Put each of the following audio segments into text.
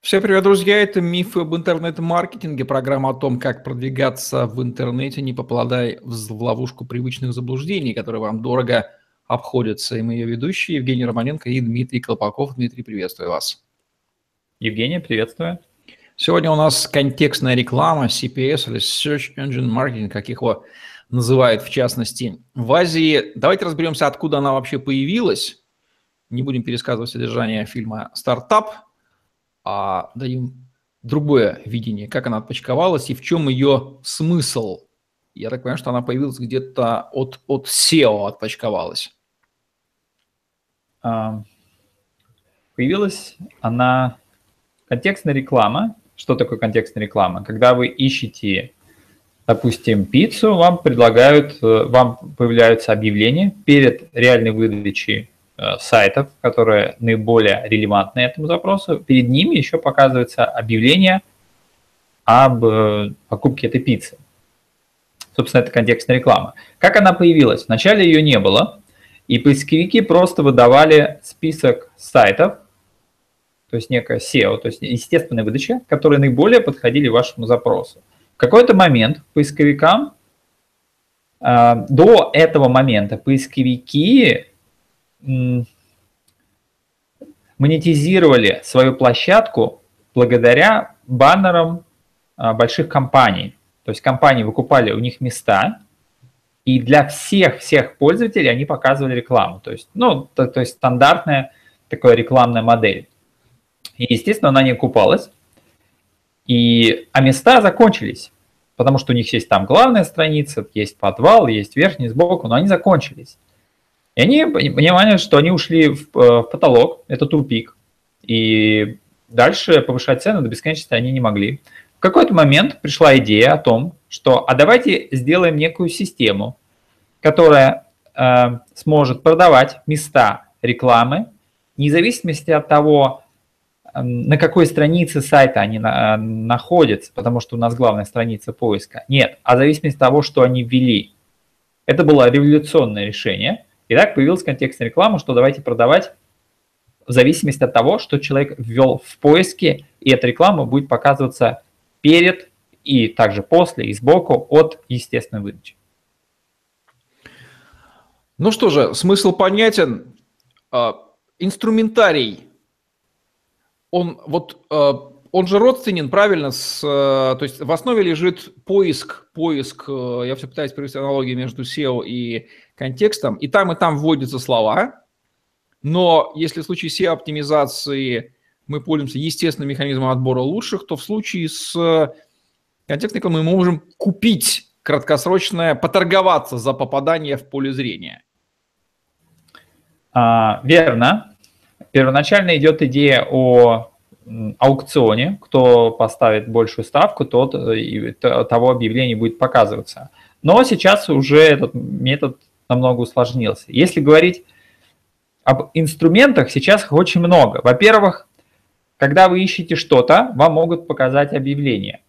Всем привет, друзья! Это «Мифы об интернет-маркетинге», программа о том, как продвигаться в интернете, не попадая в ловушку привычных заблуждений, которые вам дорого обходятся. И мы ее ведущие Евгений Романенко и Дмитрий Колпаков. Дмитрий, приветствую вас. Евгений, приветствую. Сегодня у нас контекстная реклама, CPS или Search Engine Marketing, как его называют в частности в Азии. Давайте разберемся, откуда она вообще появилась. Не будем пересказывать содержание фильма «Стартап», а дадим другое видение, как она отпочковалась и в чем ее смысл. Я так понимаю, что она появилась где-то от, от SEO отпочковалась. Появилась она контекстная реклама. Что такое контекстная реклама? Когда вы ищете, допустим, пиццу, вам предлагают, э, вам появляются объявления перед реальной выдачей сайтов, которые наиболее релевантны этому запросу, перед ними еще показывается объявление об э, покупке этой пиццы. Собственно, это контекстная реклама. Как она появилась? Вначале ее не было, и поисковики просто выдавали список сайтов, то есть некое SEO, то есть естественная выдача, которые наиболее подходили вашему запросу. В какой-то момент поисковикам, э, до этого момента поисковики монетизировали свою площадку благодаря баннерам а, больших компаний. То есть компании выкупали у них места, и для всех-всех пользователей они показывали рекламу. То есть, ну, то, то есть стандартная такая рекламная модель. И, естественно, она не окупалась. И, а места закончились, потому что у них есть там главная страница, есть подвал, есть верхний сбоку, но они закончились. И они понимали, что они ушли в, э, в потолок, это тупик, и дальше повышать цены до бесконечности они не могли. В какой-то момент пришла идея о том, что а давайте сделаем некую систему, которая э, сможет продавать места рекламы, вне зависимости от того, э, на какой странице сайта они на, находятся, потому что у нас главная страница поиска. Нет, а зависимости от того, что они ввели. Это было революционное решение – и так появилась контекстная реклама, что давайте продавать в зависимости от того, что человек ввел в поиске, и эта реклама будет показываться перед и также после и сбоку от естественной выдачи. Ну что же, смысл понятен. А, инструментарий, он вот а, он же родственен, правильно, с, то есть в основе лежит поиск, поиск, э, я все пытаюсь провести аналогию между SEO и контекстом, и там, и там вводятся слова, но если в случае SEO-оптимизации мы пользуемся естественным механизмом отбора лучших, то в случае с контекстной мы можем купить краткосрочное, поторговаться за попадание в поле зрения. А, верно. Первоначально идет идея о аукционе. Кто поставит большую ставку, тот э, и того объявления будет показываться. Но сейчас уже этот метод намного усложнился. Если говорить об инструментах, сейчас их очень много. Во-первых, когда вы ищете что-то, вам могут показать объявление.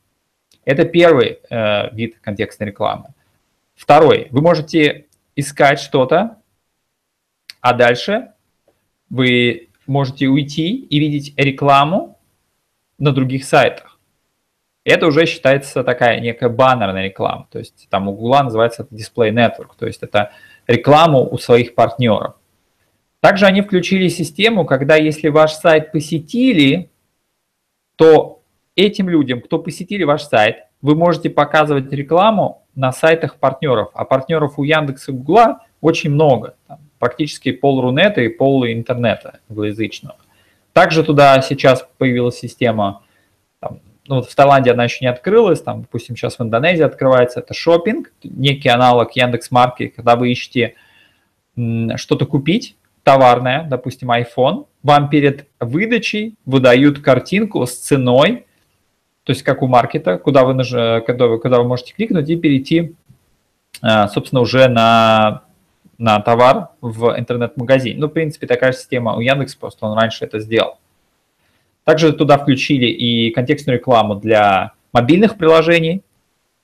Это первый э, вид контекстной рекламы. Второй, вы можете искать что-то, а дальше вы можете уйти и видеть рекламу на других сайтах. Это уже считается такая некая баннерная реклама. То есть там у Google называется это Display Network, то есть это рекламу у своих партнеров. Также они включили систему, когда если ваш сайт посетили, то этим людям, кто посетили ваш сайт, вы можете показывать рекламу на сайтах партнеров. А партнеров у Яндекса и Гугла очень много. Там, практически пол Рунета и пол интернета англоязычного. Также туда сейчас появилась система там, ну, вот в Таиланде она еще не открылась, там, допустим, сейчас в Индонезии открывается, это шопинг, некий аналог Яндекс.Марки, когда вы ищете что-то купить, товарное, допустим, iPhone, вам перед выдачей выдают картинку с ценой, то есть как у маркета, куда вы, наж... когда вы, когда вы можете кликнуть и перейти, а, собственно, уже на, на товар в интернет-магазин. Ну, в принципе, такая же система у Яндекс, просто он раньше это сделал. Также туда включили и контекстную рекламу для мобильных приложений,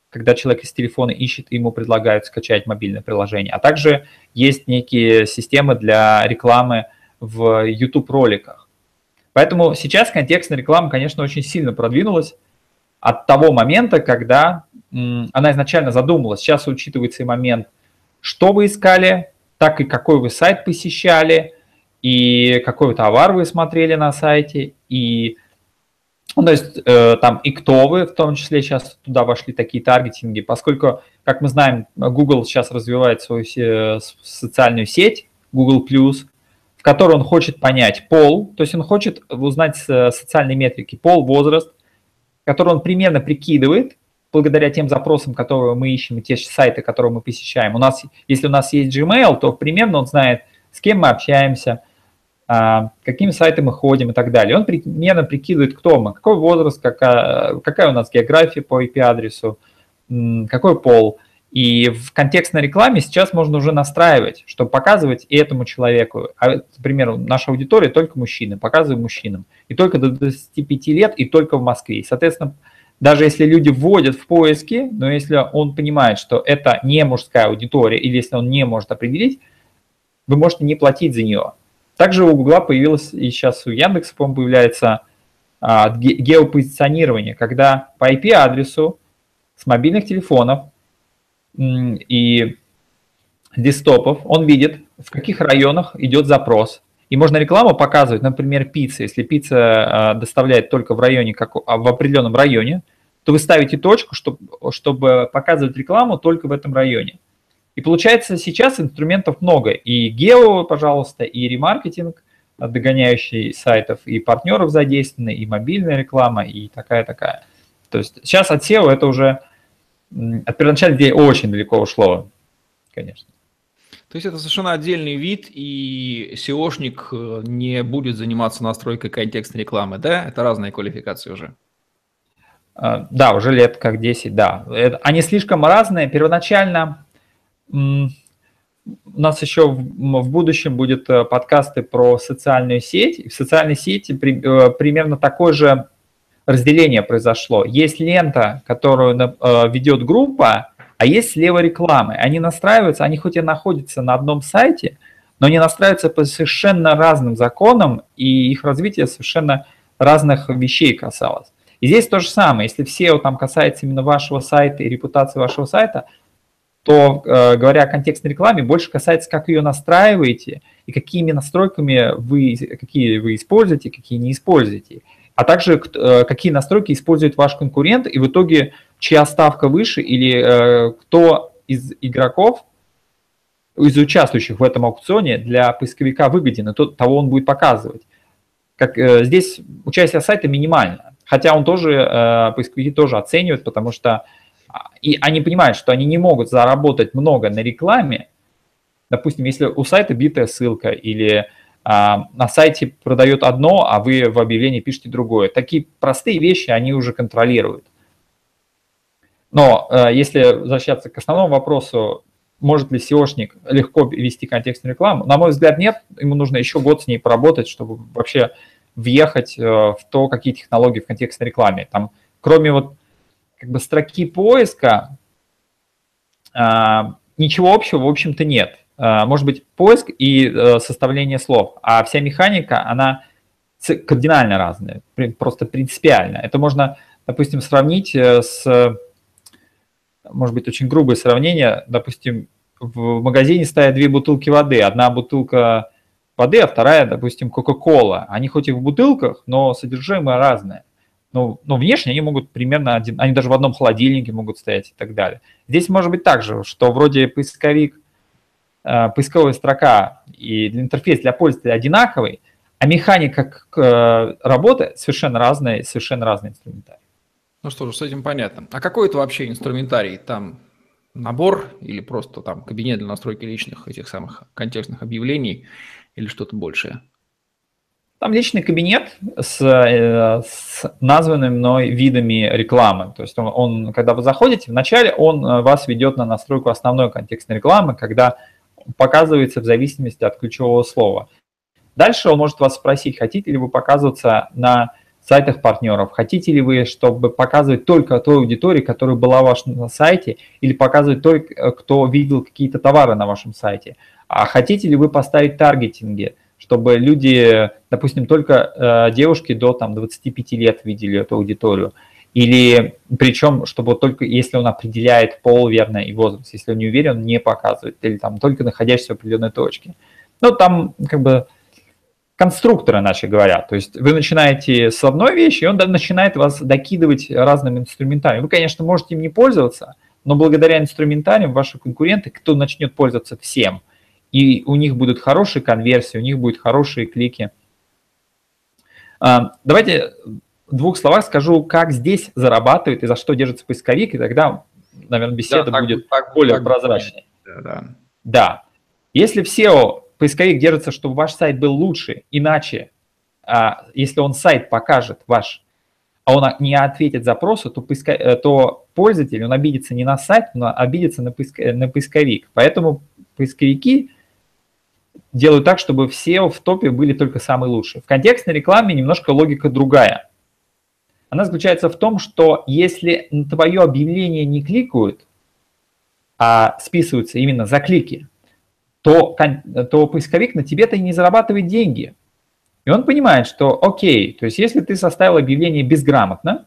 когда человек из телефона ищет, ему предлагают скачать мобильное приложение. А также есть некие системы для рекламы в YouTube-роликах. Поэтому сейчас контекстная реклама, конечно, очень сильно продвинулась от того момента, когда она изначально задумалась. Сейчас учитывается и момент, что вы искали, так и какой вы сайт посещали, и какой товар вы смотрели на сайте, и ну, то есть э, там и кто вы, в том числе сейчас туда вошли такие таргетинги, поскольку, как мы знаем, Google сейчас развивает свою социальную сеть, Google+, в которой он хочет понять пол, то есть он хочет узнать социальные метрики, пол, возраст, который он примерно прикидывает, благодаря тем запросам, которые мы ищем, и те сайты, которые мы посещаем. У нас, если у нас есть Gmail, то примерно он знает, с кем мы общаемся, а, какими сайтами мы ходим и так далее. Он примерно прикидывает, кто мы, какой возраст, какая, какая у нас география по IP-адресу, какой пол. И в контекстной рекламе сейчас можно уже настраивать, чтобы показывать и этому человеку. А, например, наша аудитория только мужчины, показываем мужчинам. И только до 25 лет, и только в Москве. И, соответственно, даже если люди вводят в поиски, но если он понимает, что это не мужская аудитория, или если он не может определить, вы можете не платить за нее. Также у Гугла появилось, и сейчас у Яндекса, по-моему, появляется а, геопозиционирование, когда по IP-адресу с мобильных телефонов и десктопов он видит, в каких районах идет запрос, и можно рекламу показывать, например, пицца. Если пицца а, доставляет только в районе, как а, в определенном районе, то вы ставите точку, чтобы, чтобы показывать рекламу только в этом районе. И получается сейчас инструментов много. И гео, пожалуйста, и ремаркетинг, догоняющий сайтов, и партнеров задействованы, и мобильная реклама, и такая-такая. То есть сейчас от SEO это уже от первоначальной идеи очень далеко ушло, конечно. То есть это совершенно отдельный вид, и SEOшник э, не будет заниматься настройкой контекстной рекламы, да? Это разные квалификации уже. А, да, уже лет как 10, да. Они слишком разные. Первоначально у нас еще в будущем будет э, подкасты про социальную сеть. В социальной сети э, примерно такое же разделение произошло. Есть лента, которую ведет группа, а есть слева рекламы. Они настраиваются, они хоть и находятся на одном сайте, но они настраиваются по совершенно разным законам, и их развитие совершенно разных вещей касалось. И здесь то же самое. Если все там касается именно вашего сайта и репутации вашего сайта, то, э, говоря о контекстной рекламе, больше касается, как ее настраиваете и какими настройками вы, какие вы используете, какие не используете а также э, какие настройки использует ваш конкурент, и в итоге чья ставка выше, или э, кто из игроков, из участвующих в этом аукционе для поисковика выгоден, и тот, того он будет показывать. Как, э, здесь участие сайта минимально, хотя он тоже, поисковики тоже оценивают, потому что а, и они понимают, что они не могут заработать много на рекламе, допустим, если у сайта битая ссылка или а, на сайте продает одно, а вы в объявлении пишете другое. Такие простые вещи они уже контролируют. Но э, если возвращаться к основному вопросу, может ли SEOшник легко вести контекстную рекламу, на мой взгляд, нет. Ему нужно еще год с ней поработать, чтобы вообще въехать э, в то, какие технологии в контекстной рекламе. Там, кроме вот как бы строки поиска, а, ничего общего, в общем-то, нет. Э, может быть поиск и э, составление слов, а вся механика, она кардинально разная, просто принципиально. Это можно, допустим, сравнить э, с, может быть, очень грубое сравнение, допустим, в магазине стоят две бутылки воды, одна бутылка воды, а вторая, допустим, Кока-Кола. Они хоть и в бутылках, но содержимое разное. Ну, но внешне они могут примерно один, они даже в одном холодильнике могут стоять и так далее. Здесь может быть так же, что вроде поисковик Э, поисковая строка и интерфейс для пользователя одинаковый, а механика э, работы совершенно разная, совершенно разный инструментарий. Ну что же, с этим понятно. А какой это вообще инструментарий? Там набор или просто там кабинет для настройки личных этих самых контекстных объявлений или что-то большее? Там личный кабинет с, э, с названными мной видами рекламы. То есть он, он, когда вы заходите, вначале он вас ведет на настройку основной контекстной рекламы, когда показывается в зависимости от ключевого слова. Дальше он может вас спросить, хотите ли вы показываться на сайтах партнеров, хотите ли вы, чтобы показывать только той аудитории, которая была у вас на сайте, или показывать только, кто видел какие-то товары на вашем сайте. А хотите ли вы поставить таргетинги, чтобы люди, допустим, только э, девушки до там, 25 лет видели эту аудиторию. Или причем, чтобы только если он определяет пол верно и возраст, если он не уверен, не показывает, или там только находящийся в определенной точке. Ну, там как бы конструкторы, иначе говоря. То есть вы начинаете с одной вещи, и он начинает вас докидывать разным инструментарием. Вы, конечно, можете им не пользоваться, но благодаря инструментариям ваши конкуренты, кто начнет пользоваться всем, и у них будут хорошие конверсии, у них будут хорошие клики. А, давайте в двух словах скажу, как здесь зарабатывает и за что держится поисковик, и тогда, наверное, беседа да, так, будет так, более так, прозрачной. Да, да. да. Если в SEO поисковик держится, чтобы ваш сайт был лучше, иначе, а, если он сайт покажет ваш, а он не ответит запросу, то, поиска... Э, то пользователь, он обидится не на сайт, но обидится на, поиска... на поисковик. Поэтому поисковики делают так, чтобы все в топе были только самые лучшие. В контекстной рекламе немножко логика другая она заключается в том, что если на твое объявление не кликают, а списываются именно за клики, то, то поисковик на тебе-то и не зарабатывает деньги. И он понимает, что окей, то есть если ты составил объявление безграмотно,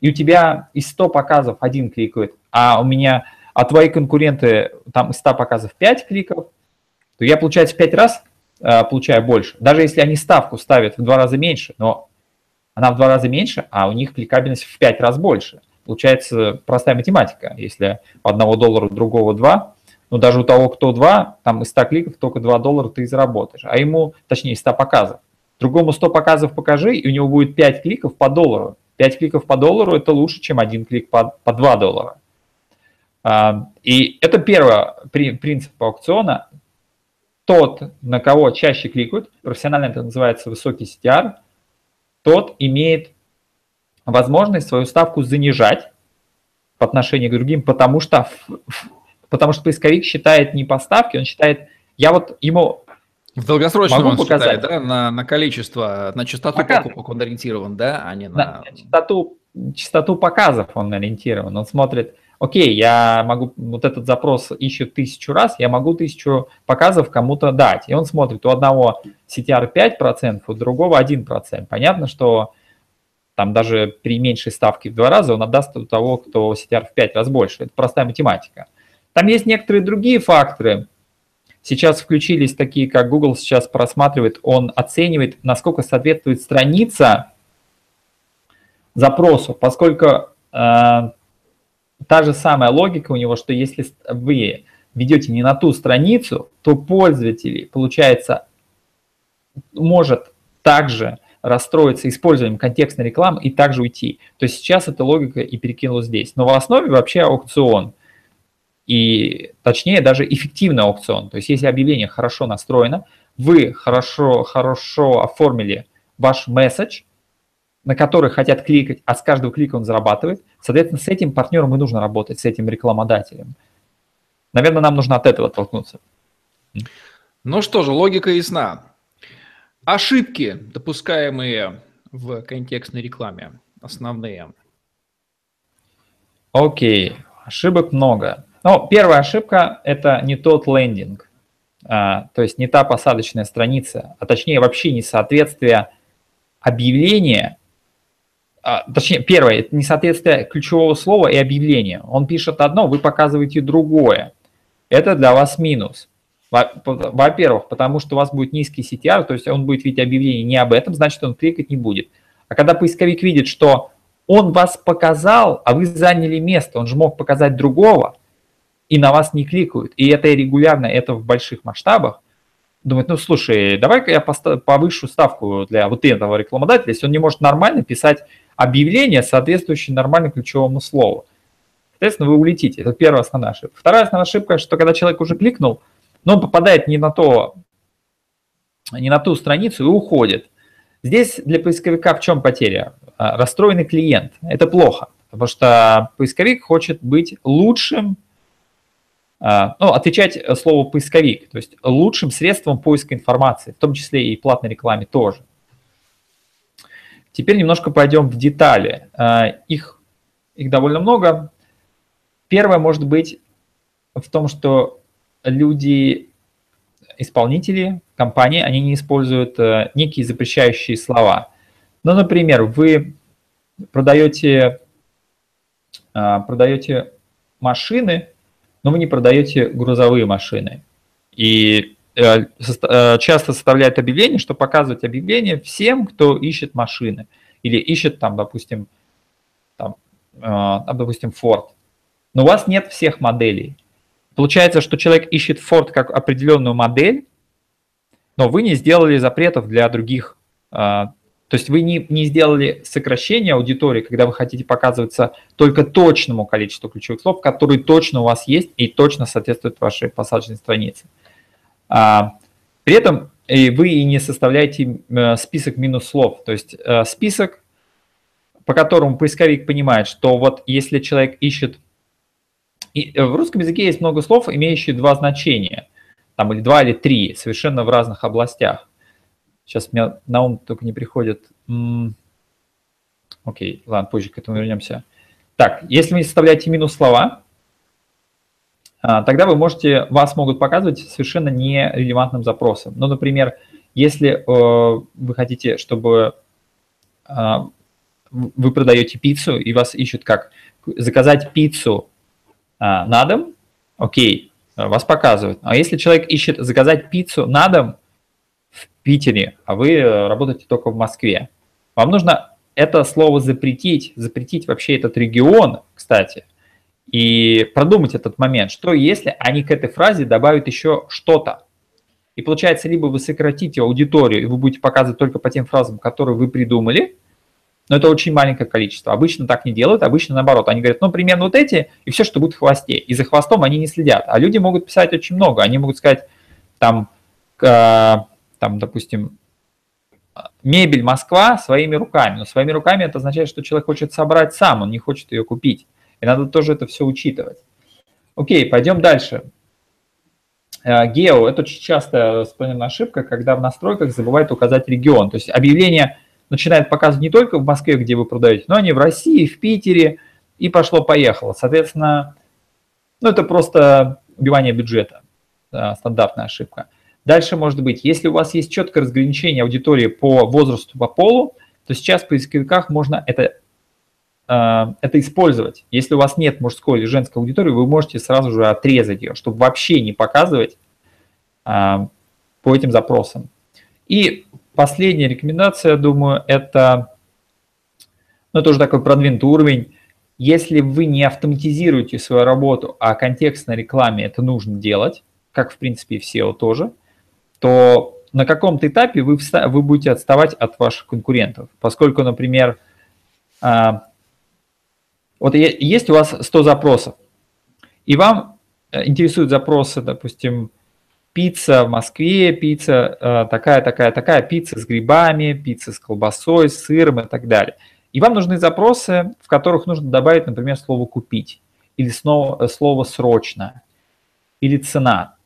и у тебя из 100 показов один кликает, а у меня, а твои конкуренты там из 100 показов 5 кликов, то я, получается, 5 раз э, получаю больше. Даже если они ставку ставят в 2 раза меньше, но она в 2 раза меньше, а у них кликабельность в 5 раз больше. Получается простая математика. Если одного доллара, другого 2, но даже у того, кто 2, там из 100 кликов только 2 доллара ты заработаешь. А ему, точнее, 100 показов. Другому 100 показов покажи, и у него будет 5 кликов по доллару. 5 кликов по доллару – это лучше, чем один клик по, по 2 доллара. А, и это первый принцип аукциона. Тот, на кого чаще кликают, профессионально это называется высокий CTR, тот имеет возможность свою ставку занижать по отношению к другим, потому что потому что поисковик считает не по ставке, он считает, я вот ему в долгосрочном он показать. считает, да, на, на количество, на частоту Показы. покупок он ориентирован, да, а не на... на... Частоту, частоту показов он ориентирован, он смотрит, окей, я могу, вот этот запрос ищет тысячу раз, я могу тысячу показов кому-то дать. И он смотрит, у одного CTR 5%, у другого 1%. Понятно, что там даже при меньшей ставке в два раза он отдаст у того, кто CTR в 5 раз больше. Это простая математика. Там есть некоторые другие факторы. Сейчас включились такие, как Google сейчас просматривает, он оценивает, насколько соответствует страница запросу, поскольку э, та же самая логика у него, что если вы ведете не на ту страницу, то пользователь, получается, может также расстроиться использованием контекстной рекламы и также уйти. То есть сейчас эта логика и перекинулась здесь. Но в основе вообще аукцион. И точнее даже эффективный аукцион. То есть если объявление хорошо настроено, вы хорошо, хорошо оформили ваш месседж, на который хотят кликать, а с каждого клика он зарабатывает. Соответственно, с этим партнером и нужно работать, с этим рекламодателем. Наверное, нам нужно от этого оттолкнуться. Ну что же, логика ясна. Ошибки, допускаемые в контекстной рекламе, основные. Окей, ошибок много. Ну, первая ошибка – это не тот лендинг, а, то есть не та посадочная страница, а точнее вообще несоответствие объявления а, точнее, первое, это несоответствие ключевого слова и объявления. Он пишет одно, вы показываете другое. Это для вас минус. Во-первых, потому что у вас будет низкий CTR, то есть он будет видеть объявление не об этом, значит, он кликать не будет. А когда поисковик видит, что он вас показал, а вы заняли место, он же мог показать другого, и на вас не кликают, и это регулярно, это в больших масштабах, думает, ну слушай, давай-ка я повышу ставку для вот этого рекламодателя, если он не может нормально писать объявление, соответствующее нормальному ключевому слову. Соответственно, вы улетите. Это первая основная ошибка. Вторая основная ошибка, что когда человек уже кликнул, но он попадает не на, то, не на ту страницу и уходит. Здесь для поисковика в чем потеря? А, расстроенный клиент. Это плохо, потому что поисковик хочет быть лучшим, ну, отвечать слову поисковик, то есть лучшим средством поиска информации, в том числе и платной рекламе тоже. Теперь немножко пойдем в детали. А, их, их довольно много. Первое может быть в том, что люди, исполнители, компании, они не используют э, некие запрещающие слова. Ну, например, вы продаете, э, продаете машины, но вы не продаете грузовые машины. И э, часто составляют объявление, что показывать объявление всем, кто ищет машины. Или ищет там, допустим, там, допустим, Ford. Но у вас нет всех моделей. Получается, что человек ищет Ford как определенную модель, но вы не сделали запретов для других. То есть вы не, не сделали сокращение аудитории, когда вы хотите показываться только точному количеству ключевых слов, которые точно у вас есть и точно соответствуют вашей посадочной странице. А, при этом вы и не составляете э, список минус слов. То есть э, список, по которому поисковик понимает, что вот если человек ищет... И э, в русском языке есть много слов, имеющие два значения там или два или три, совершенно в разных областях. Сейчас мне на ум только не приходит. Окей, ладно, позже к этому вернемся. Так, если вы составляете минус слова, а, тогда вы можете, вас могут показывать совершенно нерелевантным запросом. Ну, например, если э, вы хотите, чтобы а, вы продаете пиццу и вас ищут как заказать пиццу а, на дом, окей, вас показывают. А если человек ищет заказать пиццу на дом в Питере, а вы э, работаете только в Москве, вам нужно это слово запретить, запретить вообще этот регион, кстати, и продумать этот момент, что если они к этой фразе добавят еще что-то. И получается, либо вы сократите аудиторию, и вы будете показывать только по тем фразам, которые вы придумали, но это очень маленькое количество. Обычно так не делают, обычно наоборот. Они говорят, ну, примерно вот эти, и все, что будет в хвосте. И за хвостом они не следят. А люди могут писать очень много. Они могут сказать, там, э, там допустим, мебель Москва своими руками. Но своими руками это означает, что человек хочет собрать сам, он не хочет ее купить. И надо тоже это все учитывать. Окей, пойдем дальше. Э, гео – это очень частая распространенная ошибка, когда в настройках забывают указать регион. То есть объявление – начинает показывать не только в Москве, где вы продаете, но они в России, в Питере, и пошло-поехало. Соответственно, ну, это просто убивание бюджета, стандартная ошибка. Дальше может быть, если у вас есть четкое разграничение аудитории по возрасту, по полу, то сейчас в поисковиках можно это, э, это использовать. Если у вас нет мужской или женской аудитории, вы можете сразу же отрезать ее, чтобы вообще не показывать э, по этим запросам. И Последняя рекомендация, думаю, это, ну, это уже такой продвинутый уровень. Если вы не автоматизируете свою работу, а контекстной рекламе это нужно делать, как, в принципе, и в SEO тоже, то на каком-то этапе вы, вы будете отставать от ваших конкурентов. Поскольку, например, а, вот есть у вас 100 запросов, и вам э, интересуют запросы, допустим, пицца в Москве, пицца э, такая, такая, такая, пицца с грибами, пицца с колбасой, с сыром и так далее. И вам нужны запросы, в которых нужно добавить, например, слово «купить» или слово, слово «срочно» или «цена».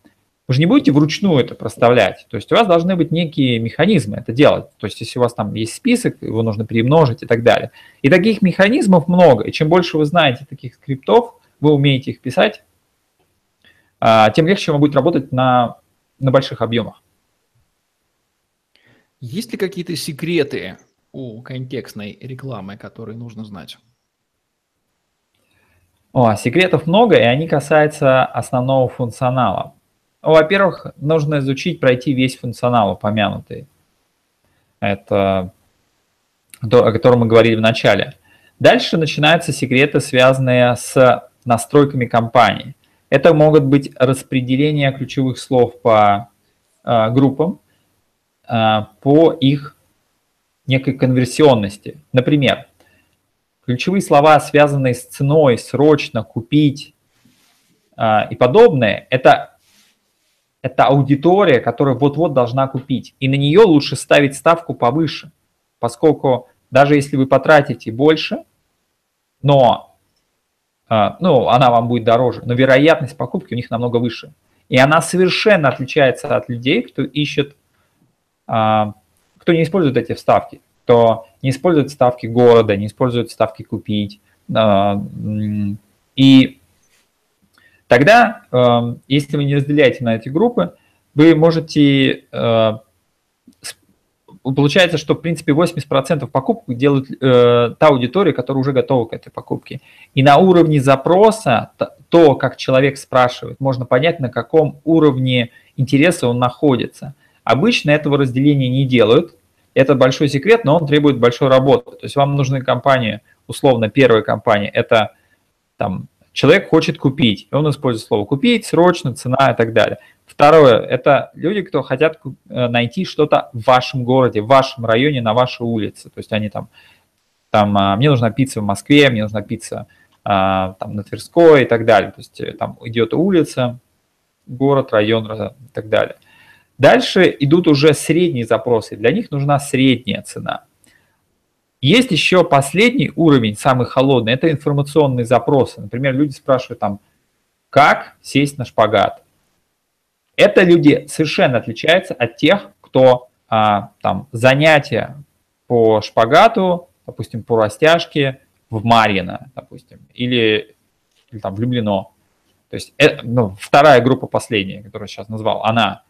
Вы же не будете вручную это проставлять. То есть у вас должны быть некие механизмы это делать. То есть если у вас там есть список, его нужно перемножить и так далее. И таких механизмов много. И чем больше вы знаете таких скриптов, вы умеете их писать, а, тем легче вам будет работать на, на больших объемах. Есть ли какие-то секреты у контекстной рекламы, которые нужно знать? О, секретов много, и они касаются основного функционала. Во-первых, нужно изучить, пройти весь функционал упомянутый. Это то, о котором мы говорили в начале. Дальше начинаются секреты, связанные с настройками компании. Это могут быть распределения ключевых слов по э, группам, э, по их некой конверсионности. Например, ключевые слова, связанные с ценой, срочно, купить э, и подобное, это, это аудитория, которая вот-вот должна купить. И на нее лучше ставить ставку повыше, поскольку даже если вы потратите больше, но а, ну, она вам будет дороже, но вероятность покупки у них намного выше. И она совершенно отличается от людей, кто ищет, а, кто не использует эти вставки, кто не использует ставки города, не использует ставки купить. А, и тогда, если вы не разделяете на эти группы, вы можете получается, что, в принципе, 80% покупок делают э, та аудитория, которая уже готова к этой покупке. И на уровне запроса, то, как человек спрашивает, можно понять, на каком уровне интереса он находится. Обычно этого разделения не делают. Это большой секрет, но он требует большой работы. То есть вам нужны компании, условно, первая компания, это там человек хочет купить, и он использует слово купить, срочно, цена и так далее. Второе, это люди, кто хотят э, найти что-то в вашем городе, в вашем районе, на вашей улице. То есть они там, там а, мне нужна пицца в Москве, мне нужна пицца а, там на Тверской и так далее. То есть э, там идет улица, город, район и так далее. Дальше идут уже средние запросы. Для них нужна средняя цена. Есть еще последний уровень, самый холодный, это информационные запросы. Например, люди спрашивают там, как сесть на шпагат это люди совершенно отличаются от тех, кто а, там занятия по шпагату, допустим, по растяжке в Марьино, допустим, или, или там Люблино. То есть э, ну, вторая группа последняя, которую я сейчас назвал, она,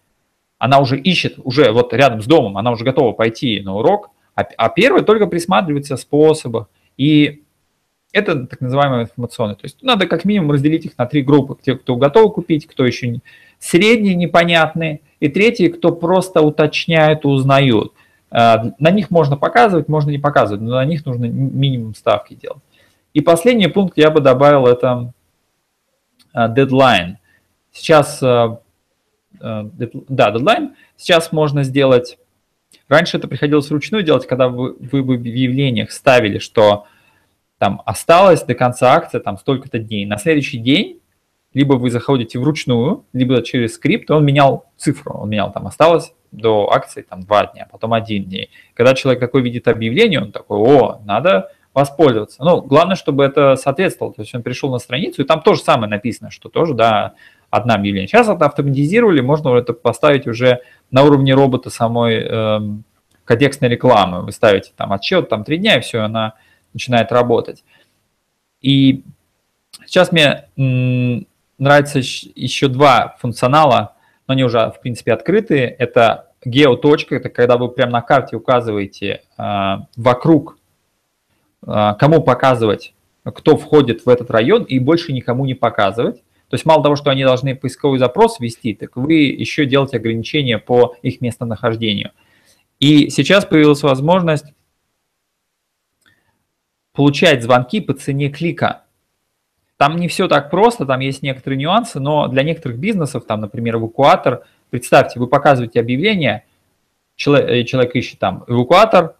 она уже ищет, уже вот рядом с домом, она уже готова пойти на урок, а, а первая только присматривается способах. И это так называемые информационные. То есть надо как минимум разделить их на три группы. Те, кто готов купить, кто еще не, средние непонятные, и третьи, кто просто уточняют и узнают. А, на них можно показывать, можно не показывать, но на них нужно минимум ставки делать. И последний пункт я бы добавил, это дедлайн. Сейчас, а, а, да, дедлайн. Сейчас можно сделать, раньше это приходилось вручную делать, когда вы, вы в объявлениях ставили, что там осталось до конца акции там столько-то дней. На следующий день либо вы заходите вручную, либо через скрипт, он менял цифру, он менял, там осталось до акции там два дня, потом один день. Когда человек такой видит объявление, он такой, о, надо воспользоваться. Ну, главное, чтобы это соответствовало. То есть он пришел на страницу, и там тоже самое написано, что тоже, да, одна объявление. Сейчас это автоматизировали, можно это поставить уже на уровне робота самой э, контекстной рекламы. Вы ставите там отчет, там три дня, и все, она начинает работать. И сейчас мне нравится еще два функционала, но они уже, в принципе, открытые. Это геоточка, это когда вы прямо на карте указываете э, вокруг, э, кому показывать, кто входит в этот район, и больше никому не показывать. То есть мало того, что они должны поисковый запрос ввести, так вы еще делаете ограничения по их местонахождению. И сейчас появилась возможность получать звонки по цене клика. Там не все так просто, там есть некоторые нюансы, но для некоторых бизнесов, там, например, эвакуатор, представьте, вы показываете объявление, человек, э, человек ищет там эвакуатор,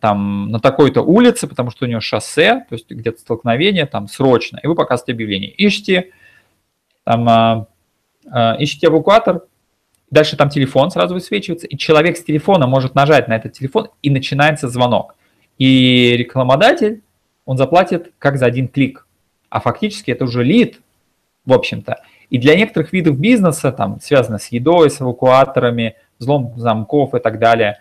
там на такой-то улице, потому что у него шоссе, то есть где-то столкновение, там срочно, и вы показываете объявление. Ищите, там, а, а, ищите эвакуатор, дальше там телефон сразу высвечивается, и человек с телефона может нажать на этот телефон, и начинается звонок. И рекламодатель, он заплатит как за один клик а фактически это уже лид, в общем-то. И для некоторых видов бизнеса, там, связано с едой, с эвакуаторами, взлом замков и так далее,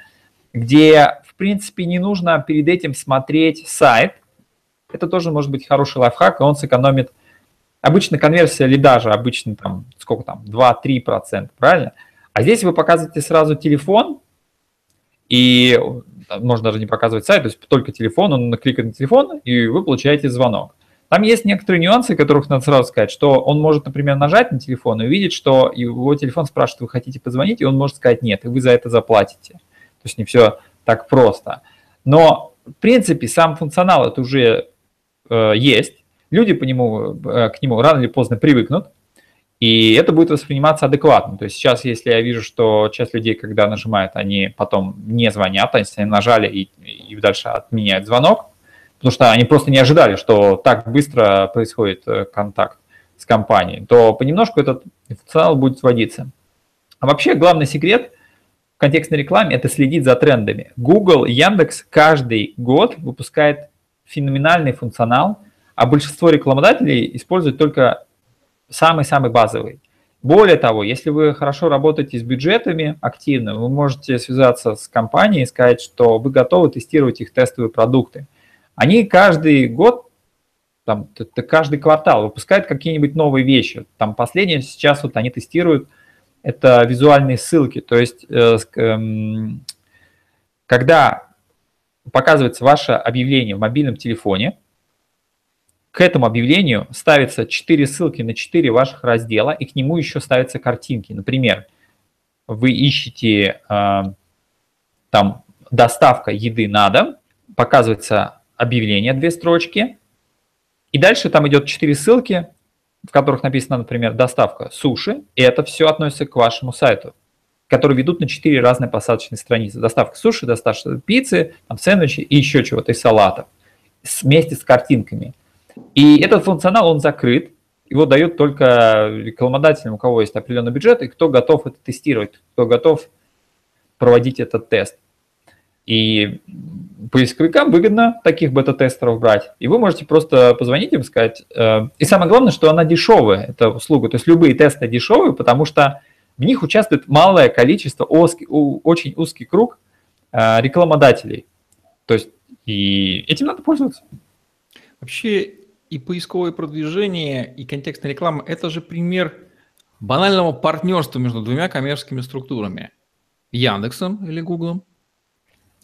где, в принципе, не нужно перед этим смотреть сайт, это тоже может быть хороший лайфхак, и он сэкономит. Обычно конверсия лида же обычно там, сколько там, 2-3%, правильно? А здесь вы показываете сразу телефон, и можно даже не показывать сайт, то есть только телефон, он накликает на телефон, и вы получаете звонок. Там есть некоторые нюансы, которых надо сразу сказать, что он может, например, нажать на телефон и увидеть, что его телефон спрашивает, вы хотите позвонить, и он может сказать нет, и вы за это заплатите. То есть не все так просто. Но, в принципе, сам функционал это уже э, есть. Люди по нему, э, к нему рано или поздно привыкнут, и это будет восприниматься адекватно. То есть сейчас, если я вижу, что часть людей, когда нажимают, они потом не звонят, они нажали и, и дальше отменяют звонок, потому что они просто не ожидали, что так быстро происходит э, контакт с компанией, то понемножку этот функционал будет сводиться. А вообще главный секрет в контекстной рекламе – это следить за трендами. Google, Яндекс каждый год выпускает феноменальный функционал, а большинство рекламодателей используют только самый-самый базовый. Более того, если вы хорошо работаете с бюджетами активно, вы можете связаться с компанией и сказать, что вы готовы тестировать их тестовые продукты. Они каждый год, там, каждый квартал выпускают какие-нибудь новые вещи. Там последнее сейчас вот они тестируют это визуальные ссылки. То есть, э, эм, когда показывается ваше объявление в мобильном телефоне, к этому объявлению ставится 4 ссылки на 4 ваших раздела, и к нему еще ставятся картинки. Например, вы ищете э, там доставка еды на дом, показывается объявление, две строчки, и дальше там идет 4 ссылки, в которых написано, например, доставка суши, и это все относится к вашему сайту, которые ведут на 4 разные посадочные страницы. Доставка суши, доставка пиццы, там, сэндвичи и еще чего-то, и салатов, вместе с картинками. И этот функционал, он закрыт, его дают только рекламодателям, у кого есть определенный бюджет, и кто готов это тестировать, кто готов проводить этот тест. И поисковикам выгодно таких бета-тестеров брать. И вы можете просто позвонить им сказать. Э, и самое главное, что она дешевая, эта услуга. То есть любые тесты дешевые, потому что в них участвует малое количество, очень узкий круг э, рекламодателей. То есть и этим надо пользоваться. Вообще и поисковое продвижение, и контекстная реклама – это же пример банального партнерства между двумя коммерческими структурами. Яндексом или Гуглом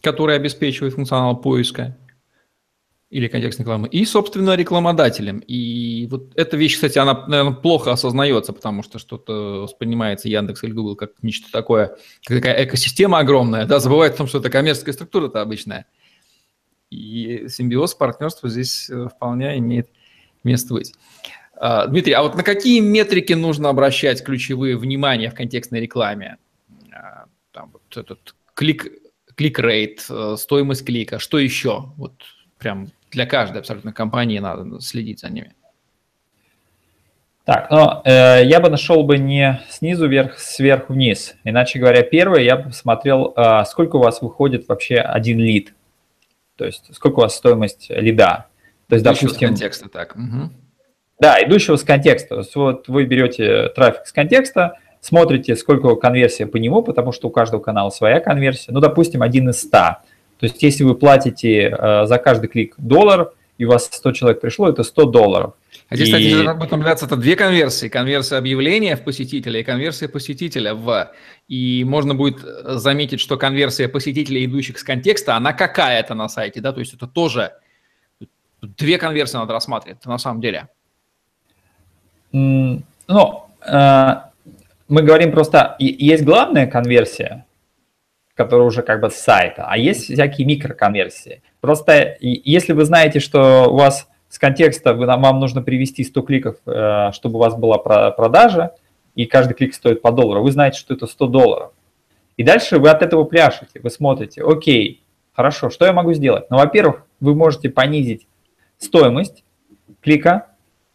который обеспечивает функционал поиска или контекстной рекламы, и, собственно, рекламодателем. И вот эта вещь, кстати, она, наверное, плохо осознается, потому что что-то воспринимается Яндекс или Google как нечто такое, как такая экосистема огромная, да, забывает о том, что это коммерческая структура-то обычная. И симбиоз, партнерство здесь э, вполне имеет место быть. А, Дмитрий, а вот на какие метрики нужно обращать ключевые внимания в контекстной рекламе? А, там вот этот клик клик-рейт, э, стоимость клика, что еще? Вот прям для каждой абсолютно компании надо следить за ними. Так, но э, я бы нашел бы не снизу вверх, сверху вниз. Иначе говоря, первое, я бы посмотрел, э, сколько у вас выходит вообще один лид. То есть сколько у вас стоимость лида. То есть, идущего допустим... с контекста, так. Угу. Да, идущего с контекста. Вот вы берете трафик с контекста, смотрите, сколько конверсия по нему, потому что у каждого канала своя конверсия. Ну, допустим, один из 100. То есть, если вы платите э, за каждый клик доллар, и у вас 100 человек пришло, это 100 долларов. А здесь, и... кстати, об этом это две конверсии. Конверсия объявления в посетителя и конверсия посетителя в... И можно будет заметить, что конверсия посетителей, идущих с контекста, она какая-то на сайте, да, то есть это тоже две конверсии надо рассматривать на самом деле. Ну, э, мы говорим просто, есть главная конверсия, которая уже как бы с сайта, а есть всякие микроконверсии. Просто если вы знаете, что у вас с контекста вам нужно привести 100 кликов, э, чтобы у вас была продажа, и каждый клик стоит по доллару, вы знаете, что это 100 долларов. И дальше вы от этого пляшете, вы смотрите, окей, хорошо, что я могу сделать? Ну, во-первых, вы можете понизить стоимость клика,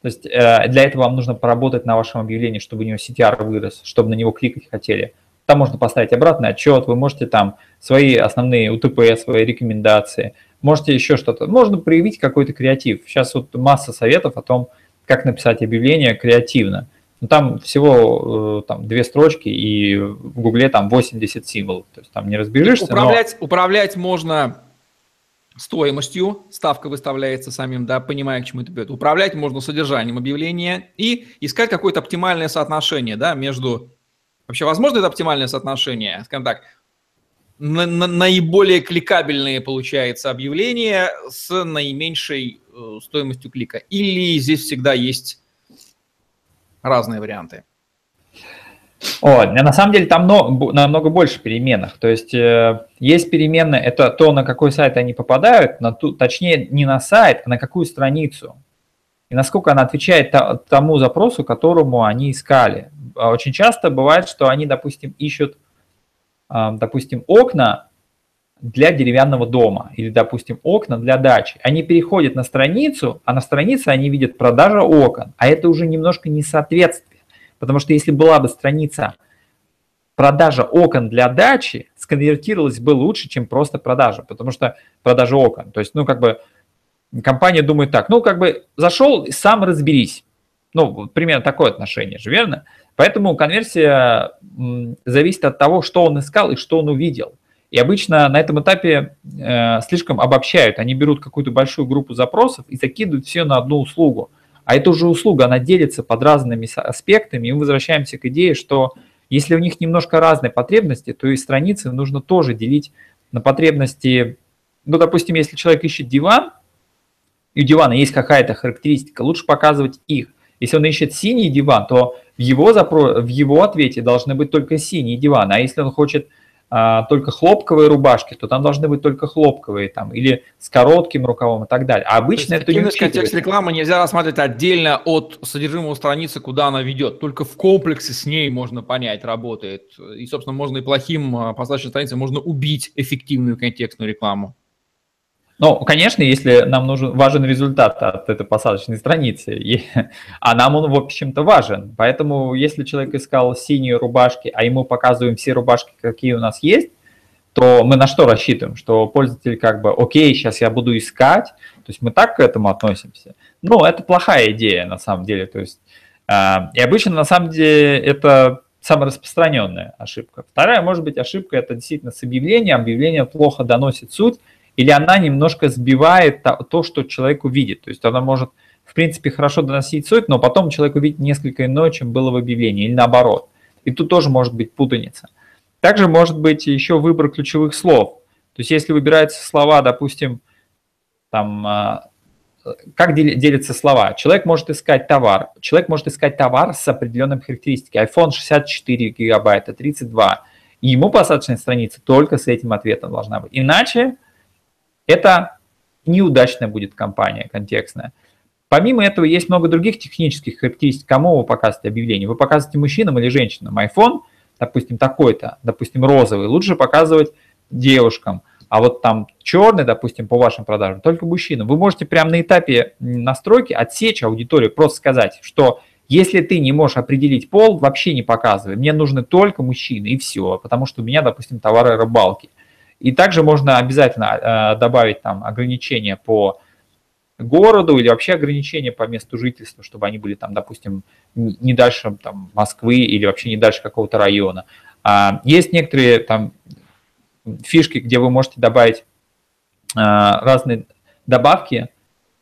то есть э, для этого вам нужно поработать на вашем объявлении, чтобы у него CTR вырос, чтобы на него кликать хотели. Там можно поставить обратный отчет, вы можете там свои основные УТП, свои рекомендации, можете еще что-то. Можно проявить какой-то креатив. Сейчас вот масса советов о том, как написать объявление креативно. Но там всего э, там, две строчки, и в Гугле там 80 символов. То есть там не разбежишься. Управлять, но... управлять можно стоимостью, ставка выставляется самим, да, понимая, к чему это идет. Управлять можно содержанием объявления и искать какое-то оптимальное соотношение, да, между... Вообще, возможно это оптимальное соотношение, скажем так, на, на, наиболее кликабельные, получается, объявления с наименьшей э, стоимостью клика? Или здесь всегда есть разные варианты? О, на самом деле там намного больше переменных. То есть э, есть переменные, это то, на какой сайт они попадают, на ту, точнее не на сайт, а на какую страницу. И насколько она отвечает тому запросу, которому они искали. А очень часто бывает, что они, допустим, ищут, э, допустим, окна для деревянного дома или, допустим, окна для дачи. Они переходят на страницу, а на странице они видят продажа окон, а это уже немножко несоответствие Потому что если была бы страница продажа окон для дачи, сконвертировалась бы лучше, чем просто продажа, потому что продажа окон. То есть, ну, как бы компания думает так, ну, как бы зашел сам разберись. Ну, примерно такое отношение же, верно? Поэтому конверсия зависит от того, что он искал и что он увидел. И обычно на этом этапе э, слишком обобщают. Они берут какую-то большую группу запросов и закидывают все на одну услугу. А эта же услуга, она делится под разными аспектами, и мы возвращаемся к идее, что Если у них немножко разные потребности, то и страницы нужно тоже делить на потребности. Ну, допустим, если человек ищет диван, и у дивана есть какая-то характеристика, лучше показывать их. Если он ищет синий диван, то в его, запро... в его ответе должны быть только синие диваны. А если он хочет а, только хлопковые рубашки, то там должны быть только хлопковые там, или с коротким рукавом и так далее. А обычно это не контекст рекламы нельзя рассматривать отдельно от содержимого страницы, куда она ведет. Только в комплексе с ней можно понять, работает. И, собственно, можно и плохим а, посадочной страницей можно убить эффективную контекстную рекламу. Ну, конечно, если нам нужен важен результат от этой посадочной страницы, и, а нам он, в общем-то, важен. Поэтому, если человек искал синие рубашки, а ему показываем все рубашки, какие у нас есть, то мы на что рассчитываем? Что пользователь как бы, окей, сейчас я буду искать, то есть мы так к этому относимся. Ну, это плохая идея на самом деле. То есть, э, и обычно на самом деле это самая распространенная ошибка. Вторая, может быть, ошибка это действительно с объявлением. Объявление плохо доносит суть, или она немножко сбивает то, что человек увидит. То есть она может, в принципе, хорошо доносить суть, но потом человек увидит несколько иное, чем было в объявлении, или наоборот. И тут тоже может быть путаница. Также может быть еще выбор ключевых слов. То есть если выбираются слова, допустим, там, а, как делятся слова? Человек может искать товар. Человек может искать товар с определенными характеристиками. iPhone 64 гигабайта, 32. И ему посадочная страница только с этим ответом должна быть. Иначе это неудачная будет компания контекстная. Помимо этого, есть много других технических характеристик. Кому вы показываете объявление? Вы показываете мужчинам или женщинам? iPhone, допустим, такой-то, допустим, розовый, лучше показывать девушкам. А вот там черный, допустим, по вашим продажам, только мужчинам. Вы можете прямо на этапе настройки отсечь аудиторию, просто сказать, что если ты не можешь определить пол, вообще не показывай. Мне нужны только мужчины и все, потому что у меня, допустим, товары рыбалки. И также можно обязательно э, добавить там ограничения по городу или вообще ограничения по месту жительства, чтобы они были там, допустим, не дальше там, Москвы или вообще не дальше какого-то района. А, есть некоторые там фишки, где вы можете добавить а, разные добавки,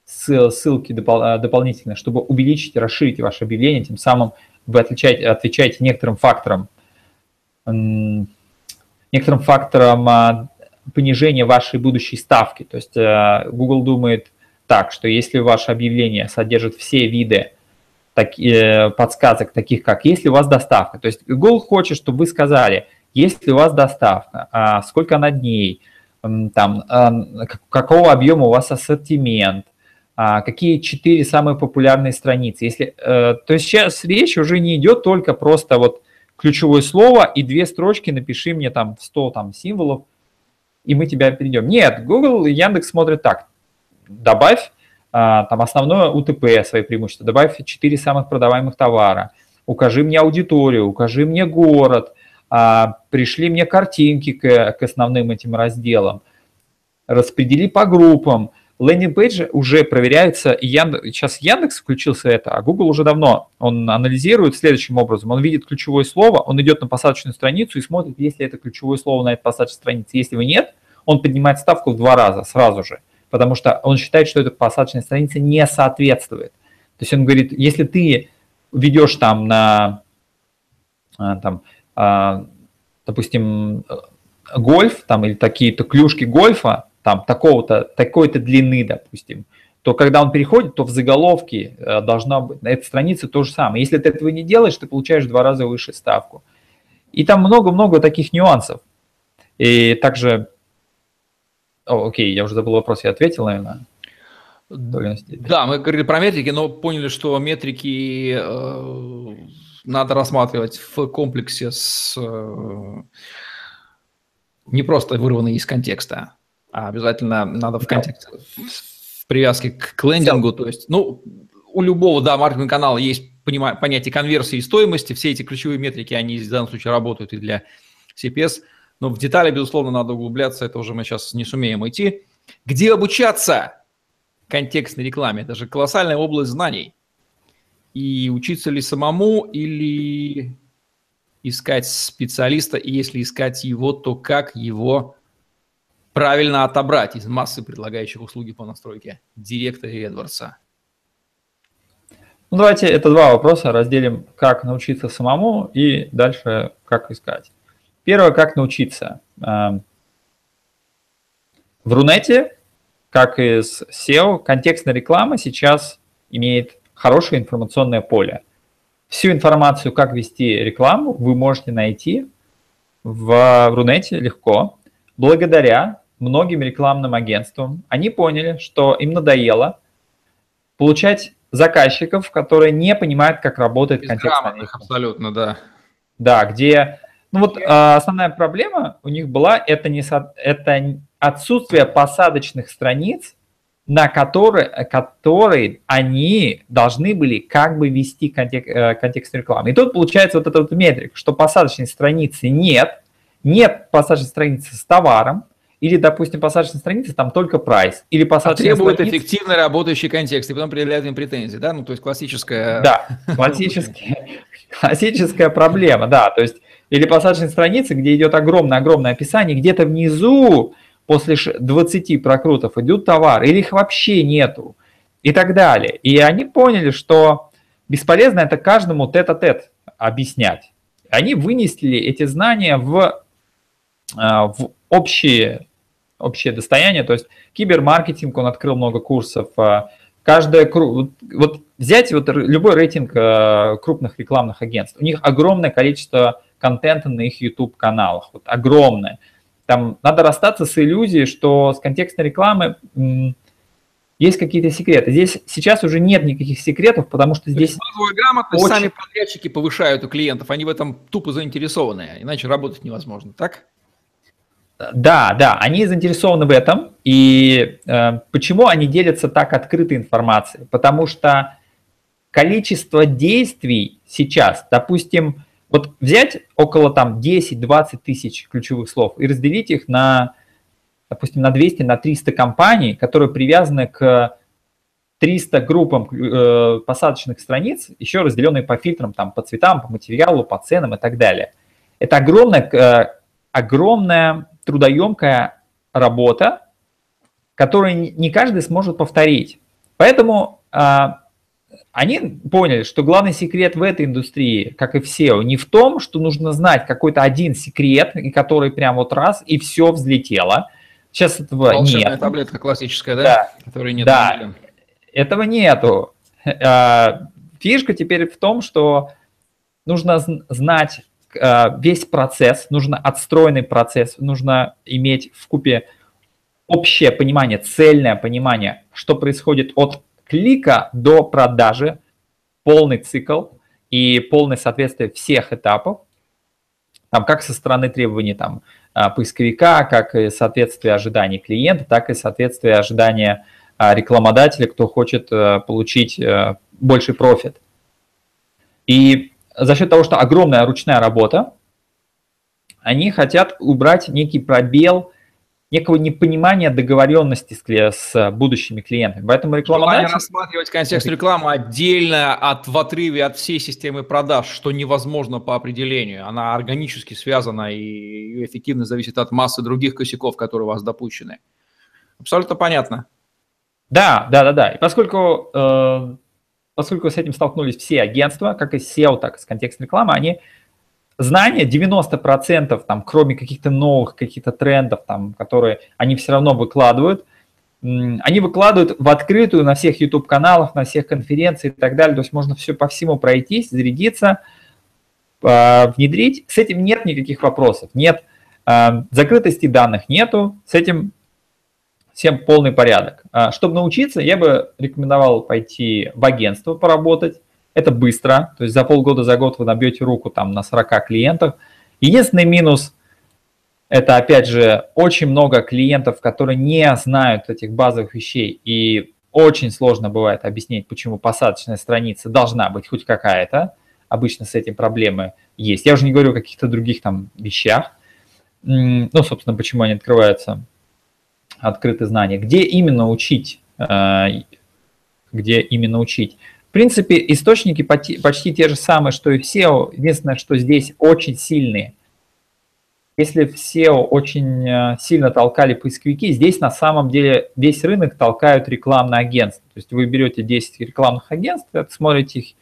ссылки допол- дополнительно, чтобы увеличить, расширить ваше объявление, тем самым вы отвечаете, отвечаете некоторым факторам некоторым фактором а, понижения вашей будущей ставки. То есть э, Google думает так, что если ваше объявление содержит все виды э, подсказок, таких как есть ли у вас доставка. То есть Google хочет, чтобы вы сказали, есть ли у вас доставка, а сколько она дней, там, а, какого объема у вас ассортимент, какие четыре самые популярные страницы. Если, э, то есть сейчас речь уже не идет только просто вот ключевое слово и две строчки напиши мне там 100 там, символов, и мы тебя перейдем. Нет, Google и Яндекс смотрят так. Добавь а, там основное УТП, свои преимущества, добавь 4 самых продаваемых товара, укажи мне аудиторию, укажи мне город, а, пришли мне картинки к, к основным этим разделам, распредели по группам, лендинг-пейджи уже проверяются, Яндекс, сейчас Яндекс включился это, а Google уже давно, он анализирует следующим образом, он видит ключевое слово, он идет на посадочную страницу и смотрит, есть ли это ключевое слово на этой посадочной странице. Если его нет, он поднимает ставку в два раза сразу же, потому что он считает, что эта посадочная страница не соответствует. То есть он говорит, если ты ведешь там на, а, там, а, допустим, гольф там или такие-то клюшки гольфа, там такого-то, такой-то длины, допустим, то когда он переходит, то в заголовке э, должна быть, на этой странице то же самое. Если ты этого не делаешь, ты получаешь в два раза выше ставку. И там много-много таких нюансов. И также... О, окей, я уже забыл вопрос, я ответил, наверное. Да, мы говорили про метрики, но поняли, что метрики э, надо рассматривать в комплексе с... Э, не просто вырванные из контекста обязательно надо в контексте, в привязке к лендингу, то есть, ну, у любого, да, маркетинг канала есть понятие конверсии и стоимости, все эти ключевые метрики, они в данном случае работают и для CPS, но в детали, безусловно, надо углубляться, это уже мы сейчас не сумеем идти. Где обучаться контекстной рекламе? Это же колоссальная область знаний. И учиться ли самому или искать специалиста, и если искать его, то как его правильно отобрать из массы предлагающих услуги по настройке директора Эдвардса? Ну, давайте это два вопроса разделим, как научиться самому и дальше как искать. Первое, как научиться. Эм, в Рунете, как и с SEO, контекстная реклама сейчас имеет хорошее информационное поле. Всю информацию, как вести рекламу, вы можете найти в Рунете легко, благодаря многим рекламным агентствам. Они поняли, что им надоело получать заказчиков, которые не понимают, как работает контекстная реклама. Абсолютно, да. Да, где... Ну вот а, основная проблема у них была, это, не, это отсутствие посадочных страниц, на которые, которые они должны были как бы вести контек, э, контекст рекламы. И тут получается вот эта вот метрика, что посадочной страницы нет, нет посадочной страницы с товаром, или, допустим, посадочная страница, там только прайс. Или посадочная а требует страница... эффективно работающий контекст, и потом предъявляют им претензии, да? Ну, то есть классическая... Да, классическая, классическая проблема, да. То есть, или посадочная страница, где идет огромное-огромное описание, где-то внизу после 20 прокрутов идут товары, или их вообще нету, и так далее. И они поняли, что бесполезно это каждому тет-а-тет объяснять. Они вынесли эти знания в, а, в общие общее достояние. То есть кибермаркетинг, он открыл много курсов. А, каждая, вот взять вот любой рейтинг а, крупных рекламных агентств, у них огромное количество контента на их YouTube-каналах, вот огромное. Там надо расстаться с иллюзией, что с контекстной рекламы есть какие-то секреты. Здесь сейчас уже нет никаких секретов, потому что здесь... Базовая грамотность очень... сами подрядчики повышают у клиентов, они в этом тупо заинтересованы, иначе работать невозможно, так? Да, да, они заинтересованы в этом. И э, почему они делятся так открытой информацией? Потому что количество действий сейчас, допустим, вот взять около там 10-20 тысяч ключевых слов и разделить их на, допустим, на 200, на 300 компаний, которые привязаны к 300 группам э, посадочных страниц, еще разделенные по фильтрам, там, по цветам, по материалу, по ценам и так далее. Это огромная, э, огромная трудоемкая работа, которую не каждый сможет повторить. Поэтому а, они поняли, что главный секрет в этой индустрии, как и в SEO, не в том, что нужно знать какой-то один секрет, который прям вот раз и все взлетело. Сейчас этого Волшебная нет. таблетка классическая, да? Да. Которой нет. Да. Этого нету. А, фишка теперь в том, что нужно знать весь процесс, нужно отстроенный процесс, нужно иметь в купе общее понимание, цельное понимание, что происходит от клика до продажи, полный цикл и полное соответствие всех этапов, там, как со стороны требований там, э, поисковика, как и соответствие ожиданий клиента, так и соответствие ожидания э, рекламодателя, кто хочет получить больший профит. И за счет того, что огромная ручная работа, они хотят убрать некий пробел, некого непонимания договоренности с, с будущими клиентами. Поэтому рекламодатель... Желание рассматривать контекст рекламы отдельно от, в отрыве от всей системы продаж, что невозможно по определению. Она органически связана и ее эффективность зависит от массы других косяков, которые у вас допущены. Абсолютно понятно. Да, да, да, да. И поскольку э, поскольку с этим столкнулись все агентства, как и SEO, так и с контекстной рекламы, они знания 90%, там, кроме каких-то новых каких-то трендов, там, которые они все равно выкладывают, они выкладывают в открытую на всех YouTube-каналах, на всех конференциях и так далее. То есть можно все по всему пройтись, зарядиться, а, внедрить. С этим нет никаких вопросов. Нет а, закрытости данных нету. С этим всем полный порядок. А, чтобы научиться, я бы рекомендовал пойти в агентство поработать. Это быстро, то есть за полгода, за год вы набьете руку там на 40 клиентов. Единственный минус – это, опять же, очень много клиентов, которые не знают этих базовых вещей, и очень сложно бывает объяснить, почему посадочная страница должна быть хоть какая-то. Обычно с этим проблемы есть. Я уже не говорю о каких-то других там вещах. Ну, собственно, почему они открываются открытые знания. Где именно учить? Э, где именно учить? В принципе, источники почти те же самые, что и в SEO. Единственное, что здесь очень сильные если в SEO очень э, сильно толкали поисковики, здесь на самом деле весь рынок толкают рекламные агентства. То есть вы берете 10 рекламных агентств, смотрите их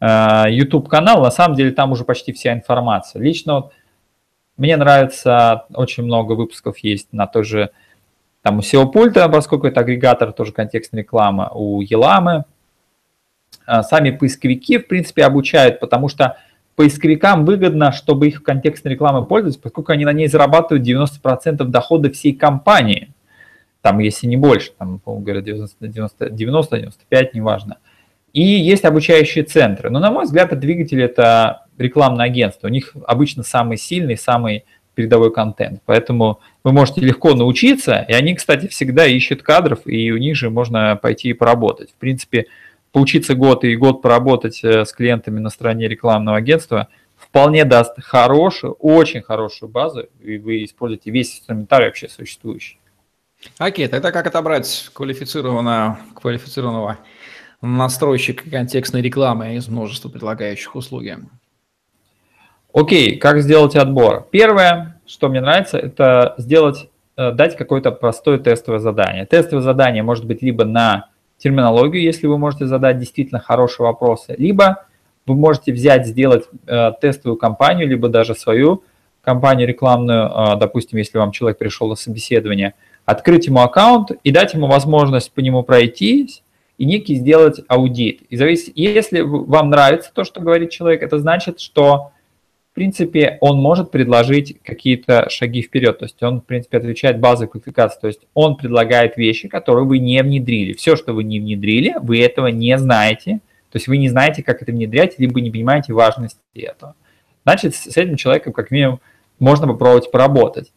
э, YouTube-канал, на самом деле там уже почти вся информация. Лично вот мне нравится, очень много выпусков есть на той же, там у SEO пульта, поскольку это агрегатор, тоже контекстная реклама, у Еламы. Э, сами поисковики, в принципе, обучают, потому что поисковикам выгодно, чтобы их контекстной рекламой пользовались, поскольку они на ней зарабатывают 90% дохода всей компании. Там, если не больше, там, по-моему, говорят 90-95, неважно. И есть обучающие центры. Но, на мой взгляд, это двигатель – это рекламное агентство. У них обычно самый сильный, самый передовой контент. Поэтому вы можете легко научиться, и они, кстати, всегда ищут кадров, и у них же можно пойти и поработать. В принципе, поучиться год и год поработать э, с клиентами на стороне рекламного агентства вполне даст хорошую, очень хорошую базу, и вы используете весь инструментарий вообще существующий. Окей, тогда как отобрать квалифицированного, квалифицированного настройщика контекстной рекламы из множества предлагающих услуги? Окей, как сделать отбор? Первое, что мне нравится, это сделать, э, дать какое-то простое тестовое задание. Тестовое задание может быть либо на терминологию, если вы можете задать действительно хорошие вопросы, либо вы можете взять, сделать э, тестовую кампанию, либо даже свою кампанию рекламную, э, допустим, если вам человек пришел на собеседование, открыть ему аккаунт и дать ему возможность по нему пройтись и некий сделать аудит. И зависит, если вам нравится то, что говорит человек, это значит, что принципе, он может предложить какие-то шаги вперед. То есть он, в принципе, отвечает базовой квалификации. То есть он предлагает вещи, которые вы не внедрили. Все, что вы не внедрили, вы этого не знаете. То есть вы не знаете, как это внедрять, либо не понимаете важности этого. Значит, с этим человеком, как минимум, можно попробовать поработать.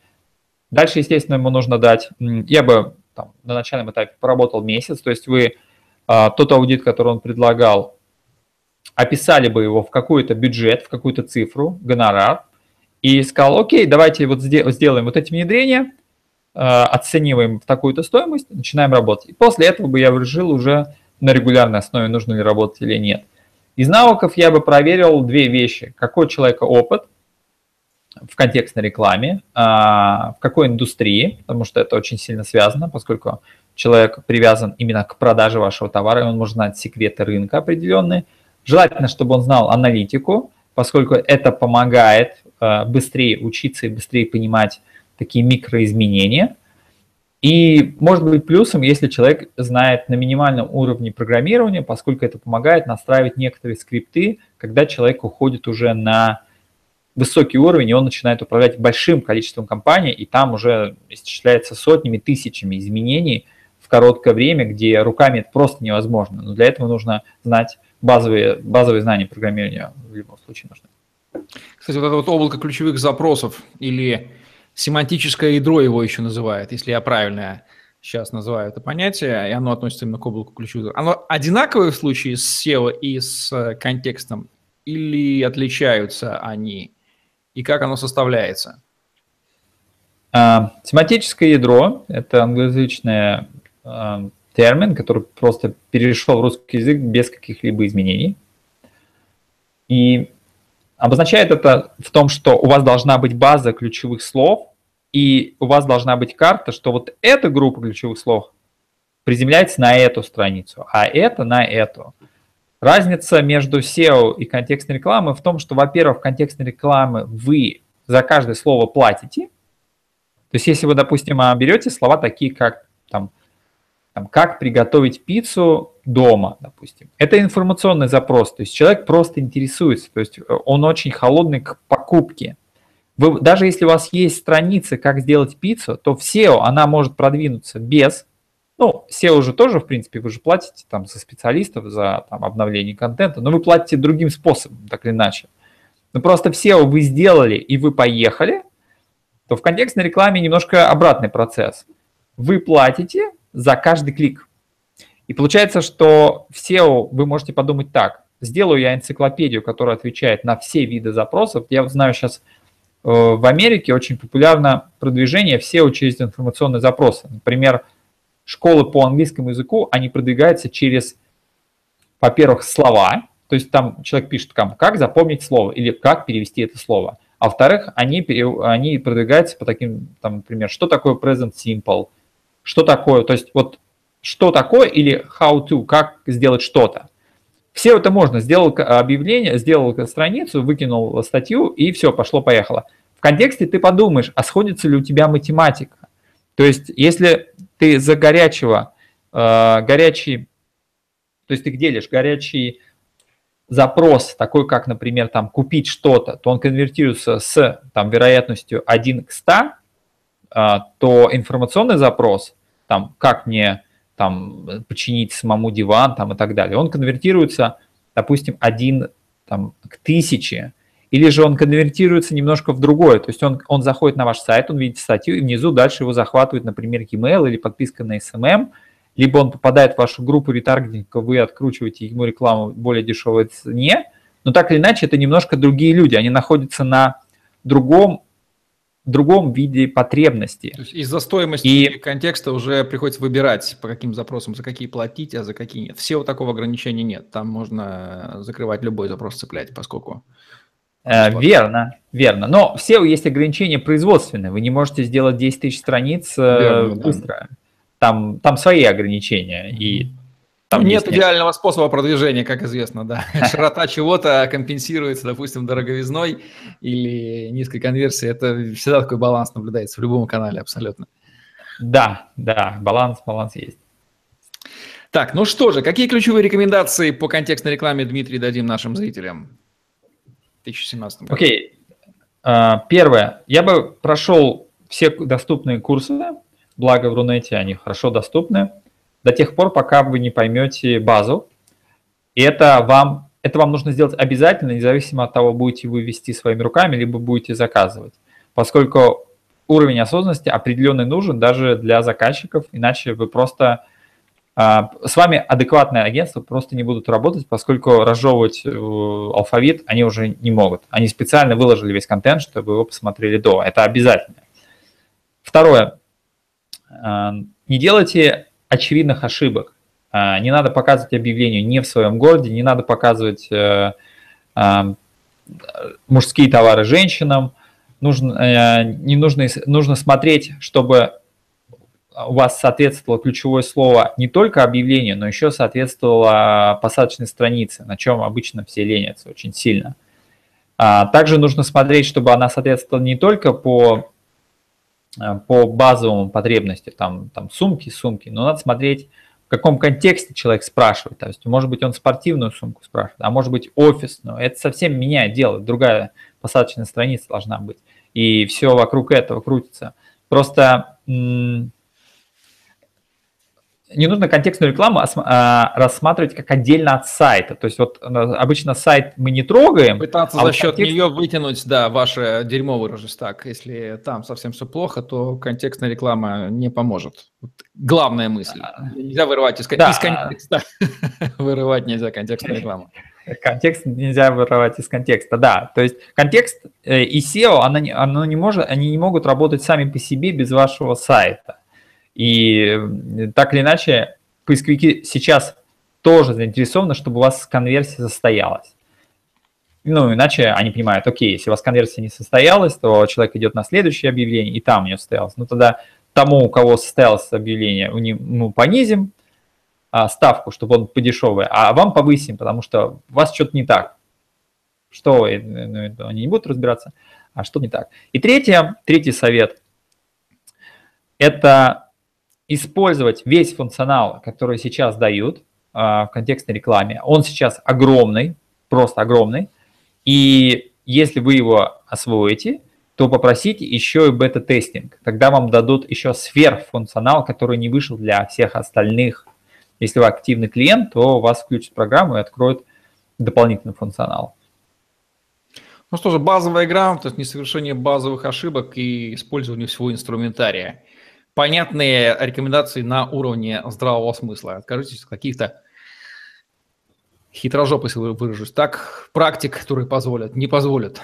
Дальше, естественно, ему нужно дать, я бы там, на начальном этапе поработал месяц, то есть вы а, тот аудит, который он предлагал, описали бы его в какой-то бюджет, в какую-то цифру, гонорар, и сказал, окей, давайте вот сделаем вот эти внедрения, э, оцениваем в такую-то стоимость, начинаем работать. И после этого бы я решил уже на регулярной основе, нужно ли работать или нет. Из навыков я бы проверил две вещи. Какой у человека опыт в контекстной рекламе, а, в какой индустрии, потому что это очень сильно связано, поскольку человек привязан именно к продаже вашего товара, и он может знать секреты рынка определенные – Желательно, чтобы он знал аналитику, поскольку это помогает э, быстрее учиться и быстрее понимать такие микроизменения. И может быть плюсом, если человек знает на минимальном уровне программирования, поскольку это помогает настраивать некоторые скрипты, когда человек уходит уже на высокий уровень, и он начинает управлять большим количеством компаний, и там уже исчисляется сотнями, тысячами изменений в короткое время, где руками это просто невозможно. Но для этого нужно знать базовые, базовые знания программирования в любом случае нужны. Кстати, вот это вот облако ключевых запросов или семантическое ядро его еще называют, если я правильно сейчас называю это понятие, и оно относится именно к облаку ключевых. Оно одинаковое в случае с SEO и с э, контекстом или отличаются они? И как оно составляется? А, семантическое ядро – это англоязычное а, термин, который просто перешел в русский язык без каких-либо изменений. И обозначает это в том, что у вас должна быть база ключевых слов, и у вас должна быть карта, что вот эта группа ключевых слов приземляется на эту страницу, а это на эту. Разница между SEO и контекстной рекламой в том, что, во-первых, в контекстной рекламе вы за каждое слово платите. То есть, если вы, допустим, берете слова такие, как там там, как приготовить пиццу дома, допустим. Это информационный запрос, то есть человек просто интересуется, то есть э, он очень холодный к покупке. Вы, даже если у вас есть страница, как сделать пиццу, то в SEO она может продвинуться без, ну, SEO уже тоже, в принципе, вы же платите там за специалистов, за там, обновление контента, но вы платите другим способом, так или иначе. Но просто в SEO вы сделали и вы поехали, то в контекстной рекламе немножко обратный процесс. Вы платите, за каждый клик. И получается, что в SEO вы можете подумать так, сделаю я энциклопедию, которая отвечает на все виды запросов. Я знаю сейчас э, в Америке очень популярно продвижение в SEO через информационные запросы. Например, школы по английскому языку, они продвигаются через, во-первых, слова, то есть там человек пишет, как запомнить слово или как перевести это слово. а во-вторых, они, они продвигаются по таким, там, например, что такое present simple, что такое, то есть вот что такое или how to, как сделать что-то. Все это можно. Сделал объявление, сделал страницу, выкинул статью, и все, пошло-поехало. В контексте ты подумаешь, а сходится ли у тебя математика? То есть, если ты за горячего, э, горячий, то есть ты делишь горячий запрос, такой как, например, там купить что-то, то он конвертируется с там, вероятностью 1 к 100, э, то информационный запрос, там, как мне там, починить самому диван там, и так далее. Он конвертируется, допустим, один там, к тысяче, или же он конвертируется немножко в другое. То есть он, он заходит на ваш сайт, он видит статью, и внизу дальше его захватывает, например, e-mail или подписка на SMM, либо он попадает в вашу группу ретаргетинга, вы откручиваете ему рекламу более дешевой цене, но так или иначе это немножко другие люди, они находятся на другом другом виде потребности. То есть из-за стоимости и контекста уже приходится выбирать, по каким запросам, за какие платить, а за какие нет. Все вот такого ограничения нет. Там можно закрывать любой запрос, цеплять, поскольку... Э, верно, верно. Но все есть ограничения производственные. Вы не можете сделать 10 тысяч страниц э, верно, быстро. Да. Там, там свои ограничения. И там нет идеального способа продвижения, как известно, да. Широта чего-то компенсируется, допустим, дороговизной или низкой конверсией. Это всегда такой баланс наблюдается в любом канале абсолютно. Да, да, баланс, баланс есть. Так, ну что же, какие ключевые рекомендации по контекстной рекламе, Дмитрий, дадим нашим зрителям в 2017 году? Окей. Okay. А, первое. Я бы прошел все доступные курсы, благо в Рунете они хорошо доступны до тех пор, пока вы не поймете базу. И это вам, это вам нужно сделать обязательно, независимо от того, будете вы вести своими руками, либо будете заказывать. Поскольку уровень осознанности определенный нужен даже для заказчиков, иначе вы просто а, с вами адекватное агентство просто не будут работать, поскольку разжевывать э, алфавит они уже не могут. Они специально выложили весь контент, чтобы его посмотрели до. Это обязательно. Второе. А, не делайте очевидных ошибок. А, не надо показывать объявление не в своем городе, не надо показывать э, а, мужские товары женщинам. Нужно, э, не нужно, нужно смотреть, чтобы у вас соответствовало ключевое слово не только объявлению, но еще соответствовало посадочной странице, на чем обычно все ленятся очень сильно. А, также нужно смотреть, чтобы она соответствовала не только по по базовым потребностям, там, там сумки, сумки, но надо смотреть, в каком контексте человек спрашивает. То есть, может быть, он спортивную сумку спрашивает, а может быть, офисную. Это совсем меняет дело. Другая посадочная страница должна быть. И все вокруг этого крутится. Просто не нужно контекстную рекламу а, рассматривать как отдельно от сайта. То есть вот э, обычно сайт мы не трогаем. Пытаться а за вот счет контекст... нее вытянуть, да, ваше дерьмо выражусь так. Если там совсем все плохо, то контекстная реклама не поможет. Вот главная мысль. А, нельзя вырывать из, да. из контекста. Вырывать нельзя контекстную рекламу. Контекст нельзя вырывать из контекста, да. То есть контекст э, и SEO, оно, оно не может, они не могут работать сами по себе без вашего сайта. И так или иначе, поисковики сейчас тоже заинтересованы, чтобы у вас конверсия состоялась. Ну, иначе они понимают, окей, если у вас конверсия не состоялась, то человек идет на следующее объявление, и там него состоялось. Ну, тогда тому, у кого состоялось объявление, ну, понизим а, ставку, чтобы он подешевый, а вам повысим, потому что у вас что-то не так. Что, ну, они не будут разбираться, а что не так. И третье, третий совет – это использовать весь функционал, который сейчас дают а, в контекстной рекламе. Он сейчас огромный, просто огромный. И если вы его освоите, то попросите еще и бета-тестинг. Тогда вам дадут еще сверхфункционал, который не вышел для всех остальных. Если вы активный клиент, то вас включат программу и откроют дополнительный функционал. Ну что же, базовая грамотность, несовершение базовых ошибок и использование всего инструментария понятные рекомендации на уровне здравого смысла. Откажитесь от каких-то хитрожоп, если выражусь так, практик, которые позволят, не позволят.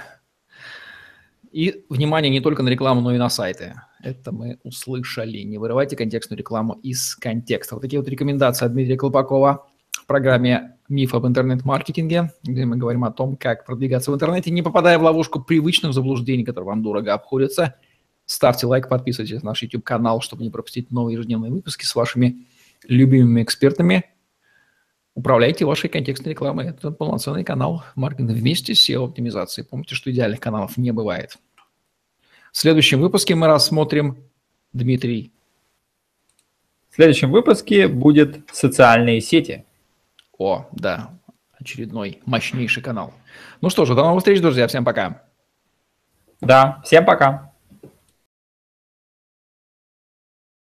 И внимание не только на рекламу, но и на сайты. Это мы услышали. Не вырывайте контекстную рекламу из контекста. Вот такие вот рекомендации от Дмитрия Колпакова в программе «Миф об интернет-маркетинге», где мы говорим о том, как продвигаться в интернете, не попадая в ловушку привычных заблуждений, которые вам дорого обходятся. Ставьте лайк, подписывайтесь на наш YouTube-канал, чтобы не пропустить новые ежедневные выпуски с вашими любимыми экспертами. Управляйте вашей контекстной рекламой. Это полноценный канал маркетинга вместе с SEO-оптимизацией. Помните, что идеальных каналов не бывает. В следующем выпуске мы рассмотрим, Дмитрий. В следующем выпуске будет социальные сети. О, да, очередной мощнейший канал. Ну что же, до новых встреч, друзья. Всем пока. Да, всем пока.